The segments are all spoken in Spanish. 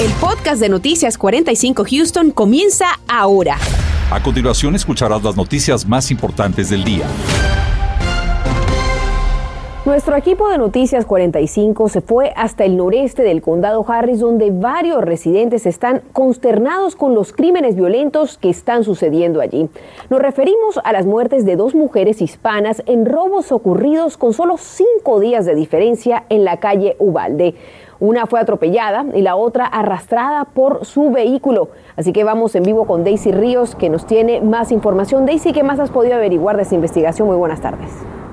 El podcast de Noticias 45 Houston comienza ahora. A continuación escucharás las noticias más importantes del día. Nuestro equipo de Noticias 45 se fue hasta el noreste del condado Harris, donde varios residentes están consternados con los crímenes violentos que están sucediendo allí. Nos referimos a las muertes de dos mujeres hispanas en robos ocurridos con solo cinco días de diferencia en la calle Ubalde. Una fue atropellada y la otra arrastrada por su vehículo. Así que vamos en vivo con Daisy Ríos, que nos tiene más información. Daisy, ¿qué más has podido averiguar de esta investigación? Muy buenas tardes.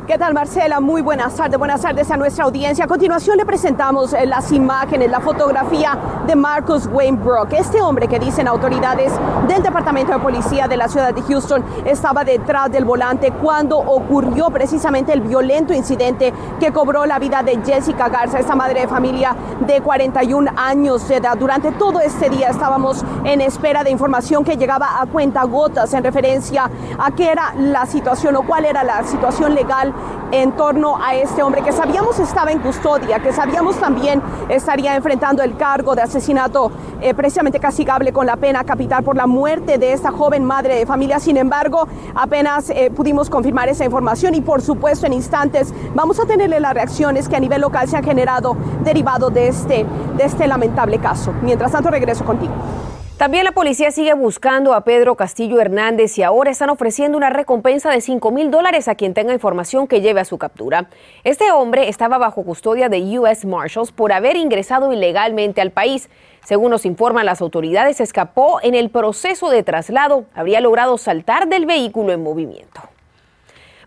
¿Qué tal Marcela? Muy buenas tardes, buenas tardes a nuestra audiencia. A continuación le presentamos eh, las imágenes, la fotografía de Marcus Wayne Brook. Este hombre que dicen autoridades del Departamento de Policía de la ciudad de Houston estaba detrás del volante cuando ocurrió precisamente el violento incidente que cobró la vida de Jessica Garza, esta madre de familia de 41 años de edad. Durante todo este día estábamos en espera de información que llegaba a cuenta gotas en referencia a qué era la situación o cuál era la situación legal en torno a este hombre que sabíamos estaba en custodia, que sabíamos también estaría enfrentando el cargo de asesinato eh, precisamente castigable con la pena capital por la muerte de esta joven madre de familia. Sin embargo, apenas eh, pudimos confirmar esa información y por supuesto en instantes vamos a tenerle las reacciones que a nivel local se han generado derivado de este, de este lamentable caso. Mientras tanto, regreso contigo. También la policía sigue buscando a Pedro Castillo Hernández y ahora están ofreciendo una recompensa de 5 mil dólares a quien tenga información que lleve a su captura. Este hombre estaba bajo custodia de U.S. Marshals por haber ingresado ilegalmente al país. Según nos informan las autoridades, escapó en el proceso de traslado. Habría logrado saltar del vehículo en movimiento.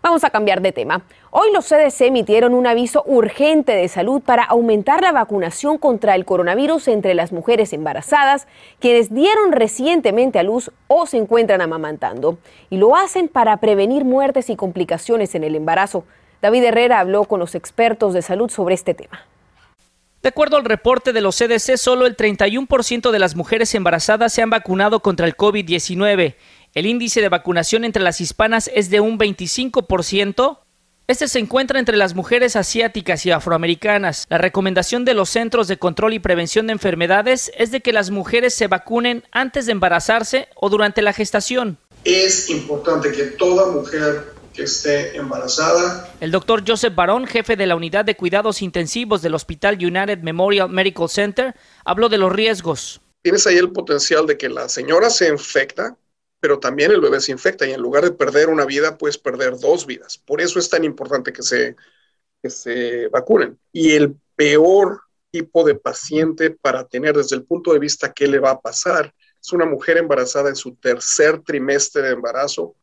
Vamos a cambiar de tema. Hoy los CDC emitieron un aviso urgente de salud para aumentar la vacunación contra el coronavirus entre las mujeres embarazadas, quienes dieron recientemente a luz o se encuentran amamantando. Y lo hacen para prevenir muertes y complicaciones en el embarazo. David Herrera habló con los expertos de salud sobre este tema. De acuerdo al reporte de los CDC, solo el 31% de las mujeres embarazadas se han vacunado contra el COVID-19 el índice de vacunación entre las hispanas es de un 25%. Este se encuentra entre las mujeres asiáticas y afroamericanas. La recomendación de los Centros de Control y Prevención de Enfermedades es de que las mujeres se vacunen antes de embarazarse o durante la gestación. Es importante que toda mujer que esté embarazada. El doctor Joseph Barón, jefe de la unidad de cuidados intensivos del Hospital United Memorial Medical Center, habló de los riesgos. Tienes ahí el potencial de que la señora se infecta pero también el bebé se infecta y en lugar de perder una vida, puedes perder dos vidas. Por eso es tan importante que se, que se vacunen. Y el peor tipo de paciente para tener desde el punto de vista qué le va a pasar es una mujer embarazada en su tercer trimestre de embarazo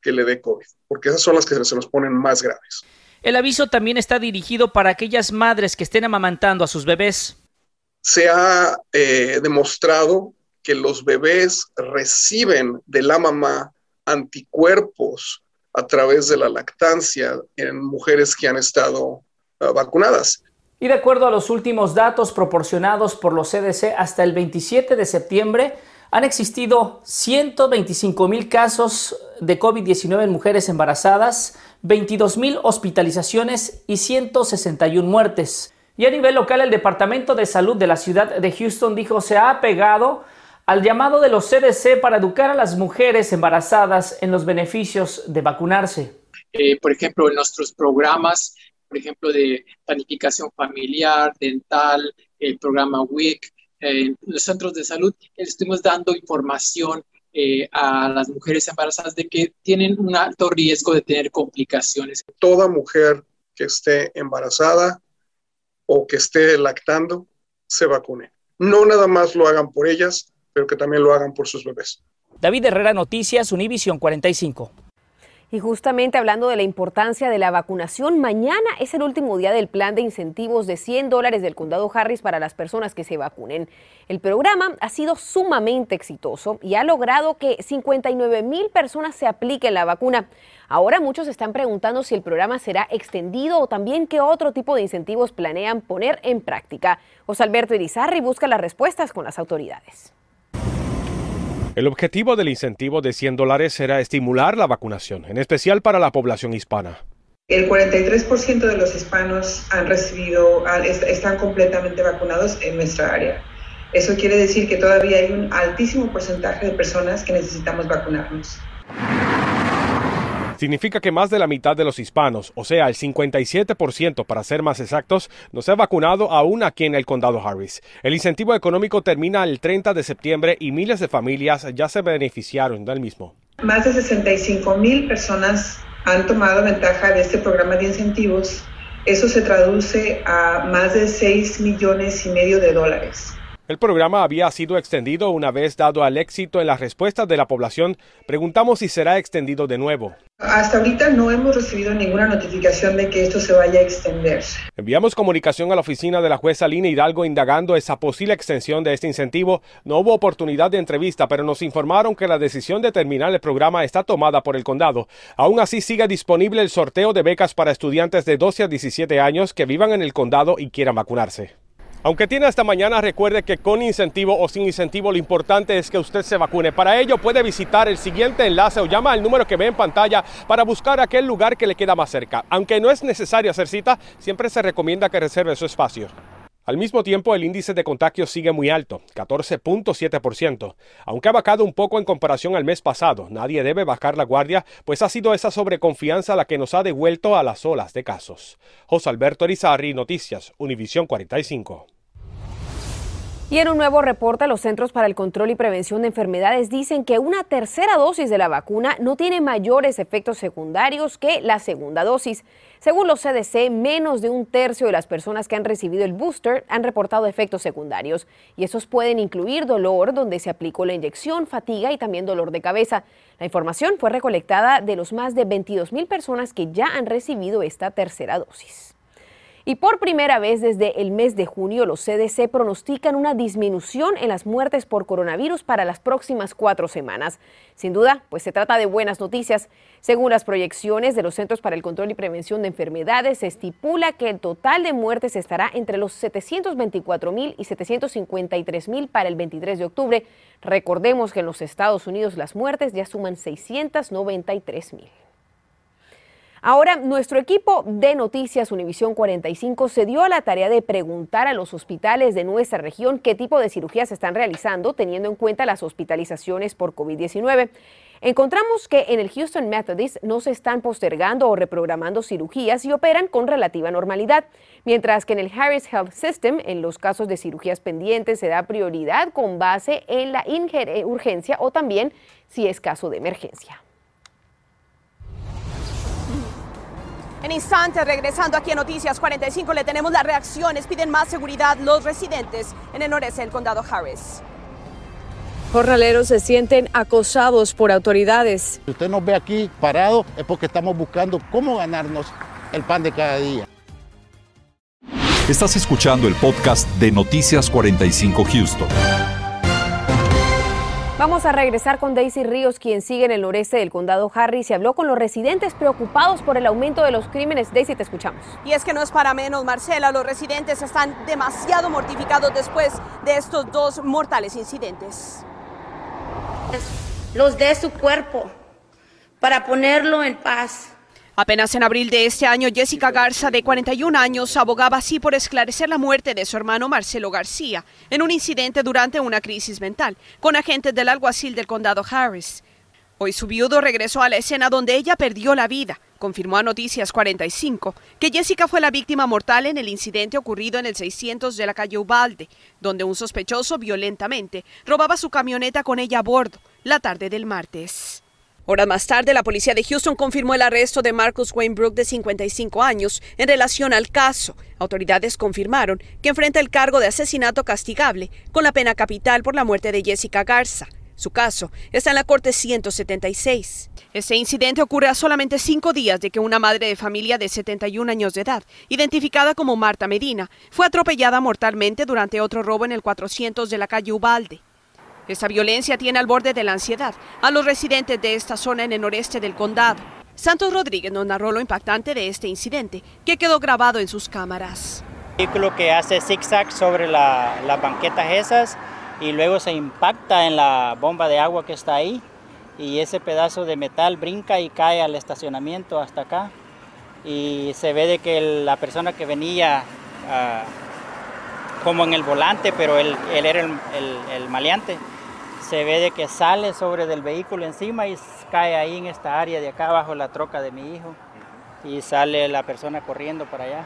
que le dé COVID, porque esas son las que se nos ponen más graves. El aviso también está dirigido para aquellas madres que estén amamantando a sus bebés. Se ha eh, demostrado que los bebés reciben de la mamá anticuerpos a través de la lactancia en mujeres que han estado ah, vacunadas. Y de acuerdo a los últimos datos proporcionados por los CDC hasta el 27 de septiembre, han existido 125 mil casos de COVID-19 en mujeres embarazadas, 22 mil hospitalizaciones y 161 muertes. Y a nivel local, el Departamento de Salud de la ciudad de Houston dijo se ha apegado al llamado de los CDC para educar a las mujeres embarazadas en los beneficios de vacunarse. Eh, por ejemplo, en nuestros programas, por ejemplo, de planificación familiar, dental, el programa WIC, en los centros de salud, estuvimos dando información eh, a las mujeres embarazadas de que tienen un alto riesgo de tener complicaciones. Toda mujer que esté embarazada o que esté lactando, se vacune. No nada más lo hagan por ellas, pero que también lo hagan por sus bebés. David Herrera, Noticias, Univisión 45. Y justamente hablando de la importancia de la vacunación, mañana es el último día del plan de incentivos de 100 dólares del condado Harris para las personas que se vacunen. El programa ha sido sumamente exitoso y ha logrado que 59 mil personas se apliquen la vacuna. Ahora muchos están preguntando si el programa será extendido o también qué otro tipo de incentivos planean poner en práctica. José Alberto Irizarri busca las respuestas con las autoridades. El objetivo del incentivo de 100 dólares será estimular la vacunación, en especial para la población hispana. El 43% de los hispanos han recibido, están completamente vacunados en nuestra área. Eso quiere decir que todavía hay un altísimo porcentaje de personas que necesitamos vacunarnos. Significa que más de la mitad de los hispanos, o sea, el 57% para ser más exactos, no se ha vacunado aún aquí en el condado Harris. El incentivo económico termina el 30 de septiembre y miles de familias ya se beneficiaron del mismo. Más de 65 mil personas han tomado ventaja de este programa de incentivos. Eso se traduce a más de 6 millones y medio de dólares. El programa había sido extendido una vez dado al éxito en las respuestas de la población. Preguntamos si será extendido de nuevo. Hasta ahorita no hemos recibido ninguna notificación de que esto se vaya a extender. Enviamos comunicación a la oficina de la jueza Lina Hidalgo indagando esa posible extensión de este incentivo. No hubo oportunidad de entrevista, pero nos informaron que la decisión de terminar el programa está tomada por el condado. Aún así sigue disponible el sorteo de becas para estudiantes de 12 a 17 años que vivan en el condado y quieran vacunarse. Aunque tiene hasta mañana, recuerde que con incentivo o sin incentivo lo importante es que usted se vacune. Para ello puede visitar el siguiente enlace o llama al número que ve en pantalla para buscar aquel lugar que le queda más cerca. Aunque no es necesario hacer cita, siempre se recomienda que reserve su espacio. Al mismo tiempo, el índice de contagios sigue muy alto, 14.7%. Aunque ha bajado un poco en comparación al mes pasado, nadie debe bajar la guardia, pues ha sido esa sobreconfianza la que nos ha devuelto a las olas de casos. José Alberto Arizarri, Noticias, Univisión 45. Y en un nuevo reporte, los Centros para el Control y Prevención de Enfermedades dicen que una tercera dosis de la vacuna no tiene mayores efectos secundarios que la segunda dosis. Según los CDC, menos de un tercio de las personas que han recibido el booster han reportado efectos secundarios. Y esos pueden incluir dolor donde se aplicó la inyección, fatiga y también dolor de cabeza. La información fue recolectada de los más de 22 mil personas que ya han recibido esta tercera dosis. Y por primera vez desde el mes de junio, los CDC pronostican una disminución en las muertes por coronavirus para las próximas cuatro semanas. Sin duda, pues se trata de buenas noticias. Según las proyecciones de los Centros para el Control y Prevención de Enfermedades, se estipula que el total de muertes estará entre los 724 mil y 753 mil para el 23 de octubre. Recordemos que en los Estados Unidos las muertes ya suman 693 mil. Ahora, nuestro equipo de Noticias Univisión 45 se dio a la tarea de preguntar a los hospitales de nuestra región qué tipo de cirugías están realizando, teniendo en cuenta las hospitalizaciones por COVID-19. Encontramos que en el Houston Methodist no se están postergando o reprogramando cirugías y operan con relativa normalidad, mientras que en el Harris Health System, en los casos de cirugías pendientes, se da prioridad con base en la urgencia o también si es caso de emergencia. En instantes, regresando aquí a Noticias 45, le tenemos las reacciones. Piden más seguridad los residentes en el noreste del condado Harris. Jornaleros se sienten acosados por autoridades. Si usted nos ve aquí parados es porque estamos buscando cómo ganarnos el pan de cada día. Estás escuchando el podcast de Noticias 45 Houston. Vamos a regresar con Daisy Ríos, quien sigue en el noreste del condado Harris y habló con los residentes preocupados por el aumento de los crímenes. Daisy, te escuchamos. Y es que no es para menos, Marcela. Los residentes están demasiado mortificados después de estos dos mortales incidentes. Los de su cuerpo para ponerlo en paz Apenas en abril de este año, Jessica Garza, de 41 años, abogaba así por esclarecer la muerte de su hermano Marcelo García en un incidente durante una crisis mental con agentes del alguacil del condado Harris. Hoy su viudo regresó a la escena donde ella perdió la vida. Confirmó a Noticias 45 que Jessica fue la víctima mortal en el incidente ocurrido en el 600 de la calle Ubalde, donde un sospechoso violentamente robaba su camioneta con ella a bordo la tarde del martes. Horas más tarde, la policía de Houston confirmó el arresto de Marcus Wayne Brook, de 55 años, en relación al caso. Autoridades confirmaron que enfrenta el cargo de asesinato castigable con la pena capital por la muerte de Jessica Garza. Su caso está en la Corte 176. Este incidente ocurre a solamente cinco días de que una madre de familia de 71 años de edad, identificada como Marta Medina, fue atropellada mortalmente durante otro robo en el 400 de la calle Ubalde. Esta violencia tiene al borde de la ansiedad a los residentes de esta zona en el noreste del condado. Santos Rodríguez nos narró lo impactante de este incidente, que quedó grabado en sus cámaras. vehículo que hace zigzag sobre las banquetas esas y luego se impacta en la bomba de agua que está ahí y ese pedazo de metal brinca y cae al estacionamiento hasta acá y se ve de que la persona que venía ah, como en el volante, pero él, él era el, el, maleante. Se ve de que sale sobre del vehículo encima y cae ahí en esta área de acá abajo la troca de mi hijo y sale la persona corriendo para allá.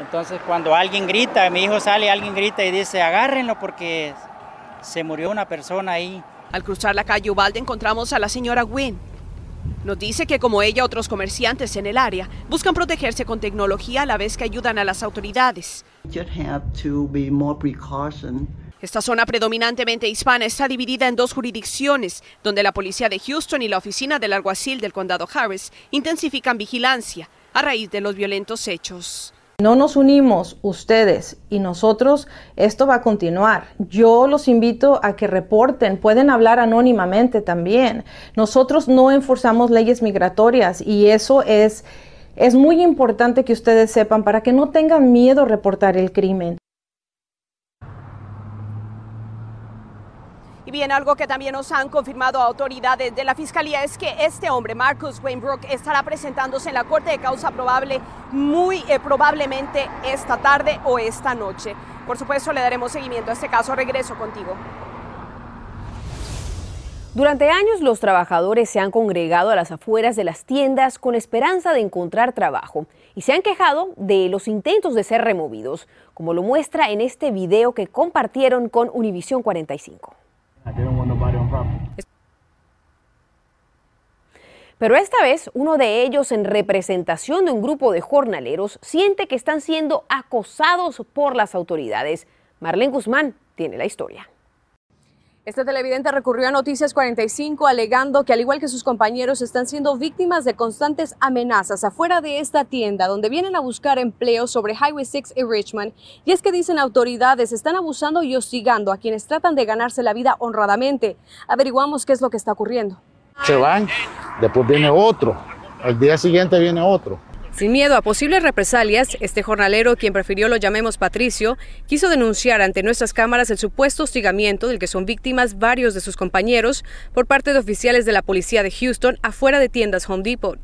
Entonces cuando alguien grita, mi hijo sale, alguien grita y dice, agárrenlo porque se murió una persona ahí. Al cruzar la calle Ubalde encontramos a la señora Wynn. Nos dice que como ella, otros comerciantes en el área buscan protegerse con tecnología a la vez que ayudan a las autoridades. Esta zona predominantemente hispana está dividida en dos jurisdicciones, donde la policía de Houston y la oficina del alguacil del condado Harris intensifican vigilancia a raíz de los violentos hechos no nos unimos ustedes y nosotros, esto va a continuar. Yo los invito a que reporten, pueden hablar anónimamente también. Nosotros no enforzamos leyes migratorias y eso es, es muy importante que ustedes sepan para que no tengan miedo a reportar el crimen. Bien, algo que también nos han confirmado autoridades de la Fiscalía es que este hombre, Marcus Wainbrook, estará presentándose en la Corte de Causa Probable muy eh, probablemente esta tarde o esta noche. Por supuesto, le daremos seguimiento a este caso. Regreso contigo. Durante años los trabajadores se han congregado a las afueras de las tiendas con esperanza de encontrar trabajo y se han quejado de los intentos de ser removidos, como lo muestra en este video que compartieron con Univision 45. Pero esta vez uno de ellos, en representación de un grupo de jornaleros, siente que están siendo acosados por las autoridades. Marlene Guzmán tiene la historia. Este televidente recurrió a Noticias 45 alegando que al igual que sus compañeros están siendo víctimas de constantes amenazas afuera de esta tienda donde vienen a buscar empleo sobre Highway 6 y Richmond. Y es que dicen autoridades están abusando y hostigando a quienes tratan de ganarse la vida honradamente. Averiguamos qué es lo que está ocurriendo. Se van, después viene otro, al día siguiente viene otro. Sin miedo a posibles represalias, este jornalero, quien prefirió lo llamemos Patricio, quiso denunciar ante nuestras cámaras el supuesto hostigamiento del que son víctimas varios de sus compañeros por parte de oficiales de la policía de Houston afuera de tiendas Home Depot.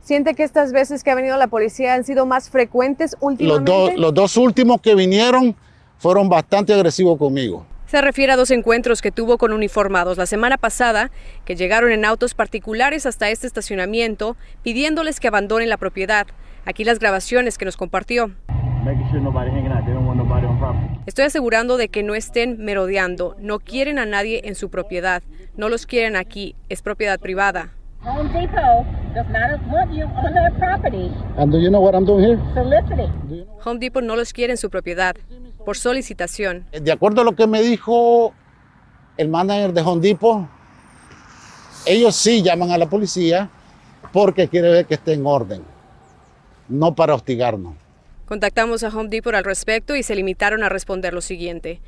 ¿Siente que estas veces que ha venido la policía han sido más frecuentes últimamente? Los, los dos últimos que vinieron fueron bastante agresivos conmigo. Se refiere a dos encuentros que tuvo con uniformados la semana pasada, que llegaron en autos particulares hasta este estacionamiento, pidiéndoles que abandonen la propiedad. Aquí las grabaciones que nos compartió. Estoy asegurando de que no estén merodeando, no quieren a nadie en su propiedad, no los quieren aquí, es propiedad privada. Home Depot no los quiere en su propiedad por solicitación. De acuerdo a lo que me dijo el manager de Home Depot, ellos sí llaman a la policía porque quiere ver que esté en orden, no para hostigarnos. Contactamos a Home Depot al respecto y se limitaron a responder lo siguiente.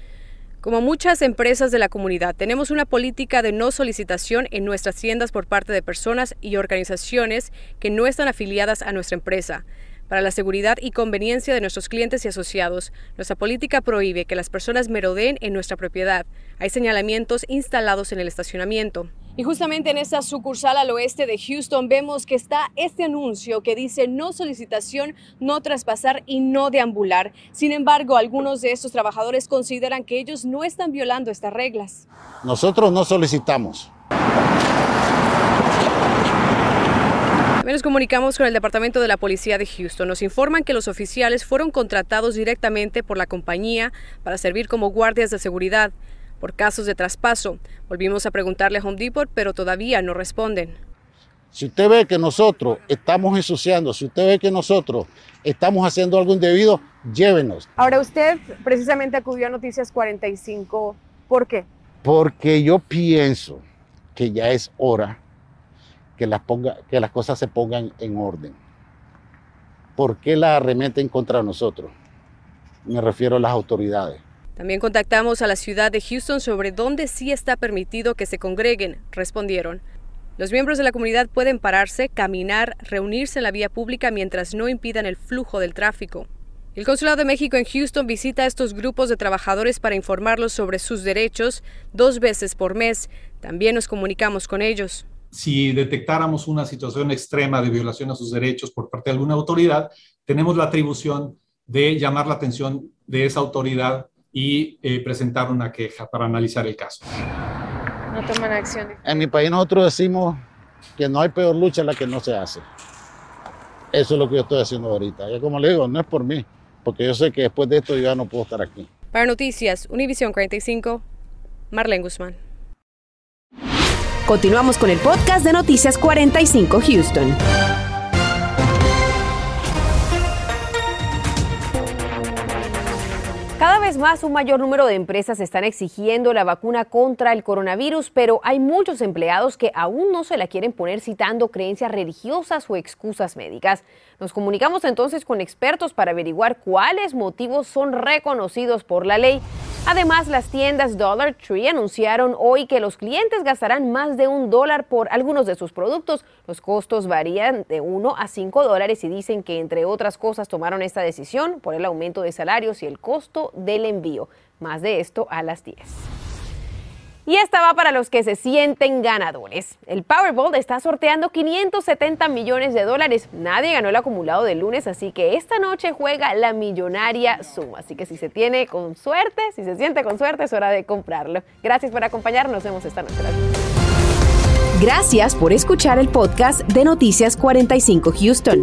Como muchas empresas de la comunidad, tenemos una política de no solicitación en nuestras tiendas por parte de personas y organizaciones que no están afiliadas a nuestra empresa. Para la seguridad y conveniencia de nuestros clientes y asociados, nuestra política prohíbe que las personas merodeen en nuestra propiedad. Hay señalamientos instalados en el estacionamiento. Y justamente en esta sucursal al oeste de Houston vemos que está este anuncio que dice no solicitación, no traspasar y no deambular. Sin embargo, algunos de estos trabajadores consideran que ellos no están violando estas reglas. Nosotros no solicitamos. Nos comunicamos con el Departamento de la Policía de Houston. Nos informan que los oficiales fueron contratados directamente por la compañía para servir como guardias de seguridad por casos de traspaso. Volvimos a preguntarle a Home Depot, pero todavía no responden. Si usted ve que nosotros estamos ensuciando, si usted ve que nosotros estamos haciendo algo indebido, llévenos. Ahora usted precisamente acudió a Noticias 45. ¿Por qué? Porque yo pienso que ya es hora que las, ponga, que las cosas se pongan en orden. ¿Por qué la arremeten contra nosotros? Me refiero a las autoridades. También contactamos a la ciudad de Houston sobre dónde sí está permitido que se congreguen. Respondieron. Los miembros de la comunidad pueden pararse, caminar, reunirse en la vía pública mientras no impidan el flujo del tráfico. El Consulado de México en Houston visita a estos grupos de trabajadores para informarlos sobre sus derechos dos veces por mes. También nos comunicamos con ellos si detectáramos una situación extrema de violación a sus derechos por parte de alguna autoridad, tenemos la atribución de llamar la atención de esa autoridad y eh, presentar una queja para analizar el caso. No toman acción. En mi país nosotros decimos que no hay peor lucha la que no se hace. Eso es lo que yo estoy haciendo ahorita. Y como le digo, no es por mí, porque yo sé que después de esto yo ya no puedo estar aquí. Para Noticias, Univisión 45, Marlene Guzmán. Continuamos con el podcast de Noticias 45 Houston. Vez más un mayor número de empresas están exigiendo la vacuna contra el coronavirus, pero hay muchos empleados que aún no se la quieren poner citando creencias religiosas o excusas médicas. Nos comunicamos entonces con expertos para averiguar cuáles motivos son reconocidos por la ley. Además, las tiendas Dollar Tree anunciaron hoy que los clientes gastarán más de un dólar por algunos de sus productos. Los costos varían de 1 a 5 dólares y dicen que, entre otras cosas, tomaron esta decisión por el aumento de salarios y el costo del envío. Más de esto a las 10. Y esta va para los que se sienten ganadores. El Powerball está sorteando 570 millones de dólares. Nadie ganó el acumulado del lunes, así que esta noche juega la millonaria suma. Así que si se tiene con suerte, si se siente con suerte, es hora de comprarlo. Gracias por acompañarnos. Nos vemos esta noche. Gracias por escuchar el podcast de Noticias 45 Houston.